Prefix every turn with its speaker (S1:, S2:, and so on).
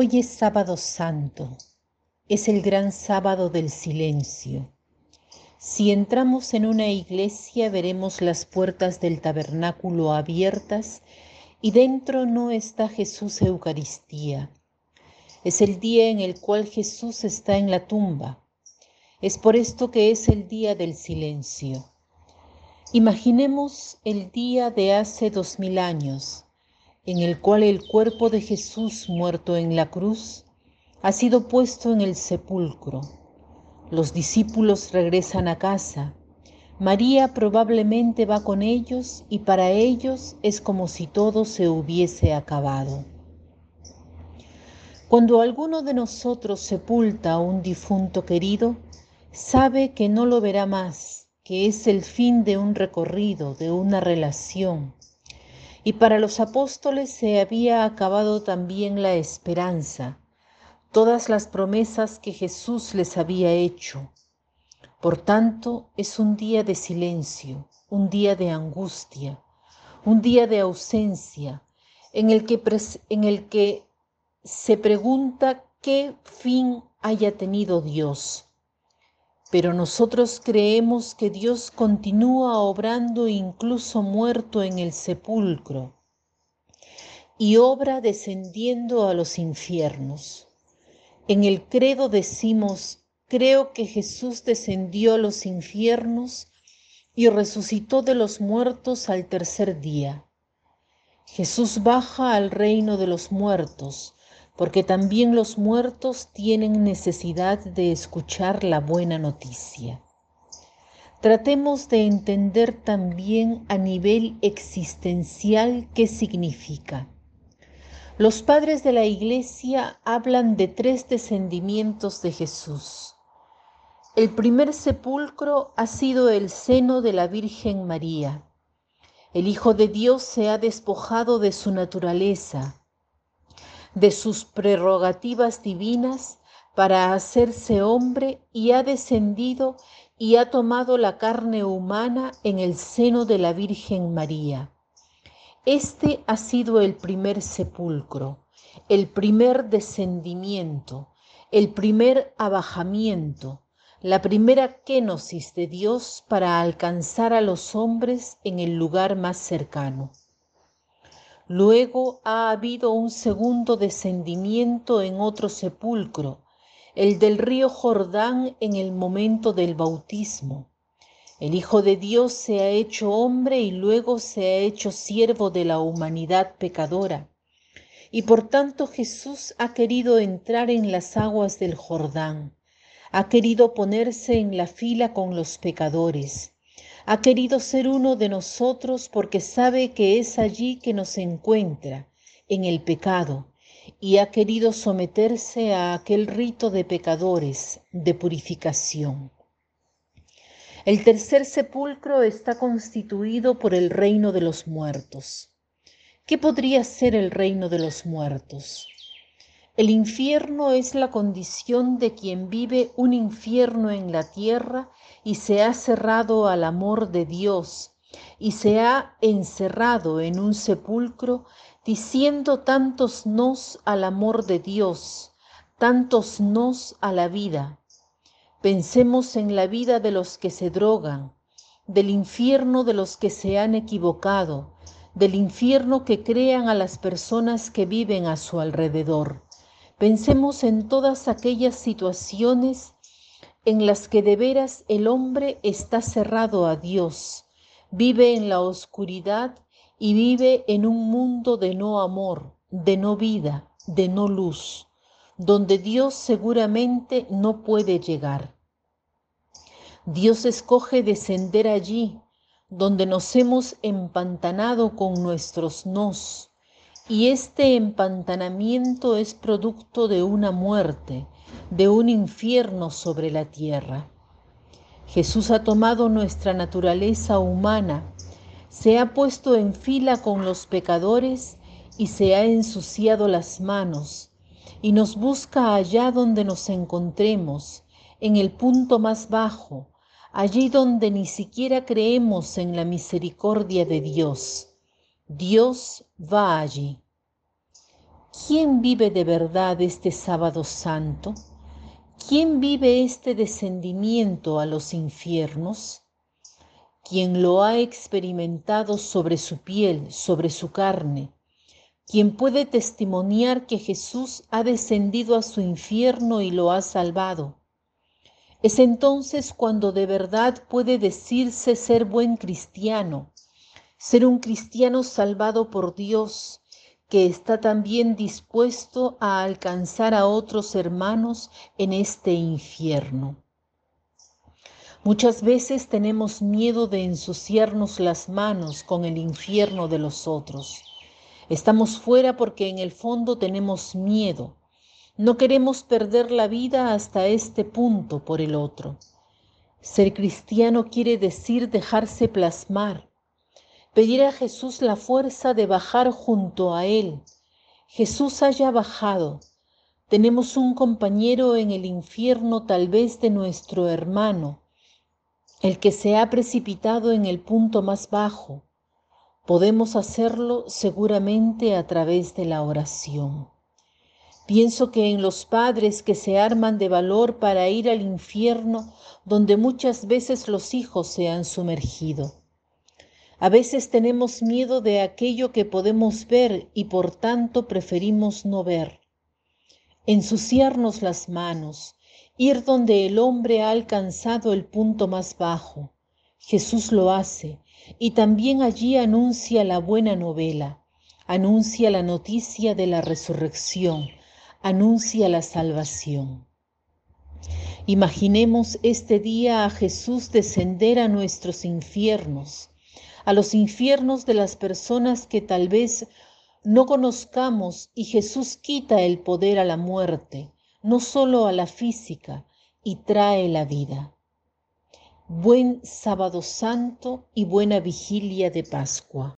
S1: Hoy es sábado santo, es el gran sábado del silencio. Si entramos en una iglesia veremos las puertas del tabernáculo abiertas y dentro no está Jesús Eucaristía. Es el día en el cual Jesús está en la tumba. Es por esto que es el día del silencio. Imaginemos el día de hace dos mil años en el cual el cuerpo de Jesús muerto en la cruz ha sido puesto en el sepulcro. Los discípulos regresan a casa. María probablemente va con ellos y para ellos es como si todo se hubiese acabado. Cuando alguno de nosotros sepulta a un difunto querido, sabe que no lo verá más, que es el fin de un recorrido, de una relación, y para los apóstoles se había acabado también la esperanza, todas las promesas que Jesús les había hecho. Por tanto, es un día de silencio, un día de angustia, un día de ausencia, en el que, en el que se pregunta qué fin haya tenido Dios pero nosotros creemos que Dios continúa obrando incluso muerto en el sepulcro y obra descendiendo a los infiernos. En el credo decimos, creo que Jesús descendió a los infiernos y resucitó de los muertos al tercer día. Jesús baja al reino de los muertos porque también los muertos tienen necesidad de escuchar la buena noticia. Tratemos de entender también a nivel existencial qué significa. Los padres de la iglesia hablan de tres descendimientos de Jesús. El primer sepulcro ha sido el seno de la Virgen María. El Hijo de Dios se ha despojado de su naturaleza, de sus prerrogativas divinas para hacerse hombre y ha descendido y ha tomado la carne humana en el seno de la Virgen María. Este ha sido el primer sepulcro, el primer descendimiento, el primer abajamiento, la primera kenosis de Dios para alcanzar a los hombres en el lugar más cercano. Luego ha habido un segundo descendimiento en otro sepulcro, el del río Jordán en el momento del bautismo. El Hijo de Dios se ha hecho hombre y luego se ha hecho siervo de la humanidad pecadora. Y por tanto Jesús ha querido entrar en las aguas del Jordán, ha querido ponerse en la fila con los pecadores ha querido ser uno de nosotros porque sabe que es allí que nos encuentra, en el pecado, y ha querido someterse a aquel rito de pecadores, de purificación. El tercer sepulcro está constituido por el reino de los muertos. ¿Qué podría ser el reino de los muertos? El infierno es la condición de quien vive un infierno en la tierra y se ha cerrado al amor de Dios y se ha encerrado en un sepulcro diciendo tantos nos al amor de Dios, tantos nos a la vida. Pensemos en la vida de los que se drogan, del infierno de los que se han equivocado, del infierno que crean a las personas que viven a su alrededor. Pensemos en todas aquellas situaciones en las que de veras el hombre está cerrado a Dios, vive en la oscuridad y vive en un mundo de no amor, de no vida, de no luz, donde Dios seguramente no puede llegar. Dios escoge descender allí, donde nos hemos empantanado con nuestros nos, y este empantanamiento es producto de una muerte, de un infierno sobre la tierra. Jesús ha tomado nuestra naturaleza humana, se ha puesto en fila con los pecadores y se ha ensuciado las manos y nos busca allá donde nos encontremos, en el punto más bajo, allí donde ni siquiera creemos en la misericordia de Dios Dios va allí. ¿quién vive de verdad este sábado santo? ¿Quién vive este descendimiento a los infiernos? Quien lo ha experimentado sobre su piel, sobre su carne, quien puede testimoniar que Jesús ha descendido a su infierno y lo ha salvado. Es entonces cuando de verdad puede decirse ser buen cristiano, ser un cristiano salvado por Dios, que está también dispuesto a alcanzar a otros hermanos en este infierno. Muchas veces tenemos miedo de ensuciarnos las manos con el infierno de los otros. Estamos fuera porque en el fondo tenemos miedo. No queremos perder la vida hasta este punto por el otro. Ser cristiano quiere decir dejarse plasmar, pedir a Jesús la fuerza de bajar junto a Él. Jesús haya bajado. Tenemos un compañero en el infierno tal vez de nuestro hermano, el que se ha precipitado en el punto más bajo. Podemos hacerlo seguramente a través de la oración. Pienso que en los padres que se arman de valor para ir al infierno, donde muchas veces los hijos se han sumergido. A veces tenemos miedo de aquello que podemos ver y por tanto preferimos no ver. Ensuciarnos las manos, ir donde el hombre ha alcanzado el punto más bajo. Jesús lo hace y también allí anuncia la buena novela, anuncia la noticia de la resurrección, anuncia la salvación. Imaginemos este día a Jesús descender a nuestros infiernos, a los infiernos de las personas que tal vez no conozcamos y Jesús quita el poder a la muerte, no solo a la física, y trae la vida. Buen sábado santo y buena vigilia de Pascua.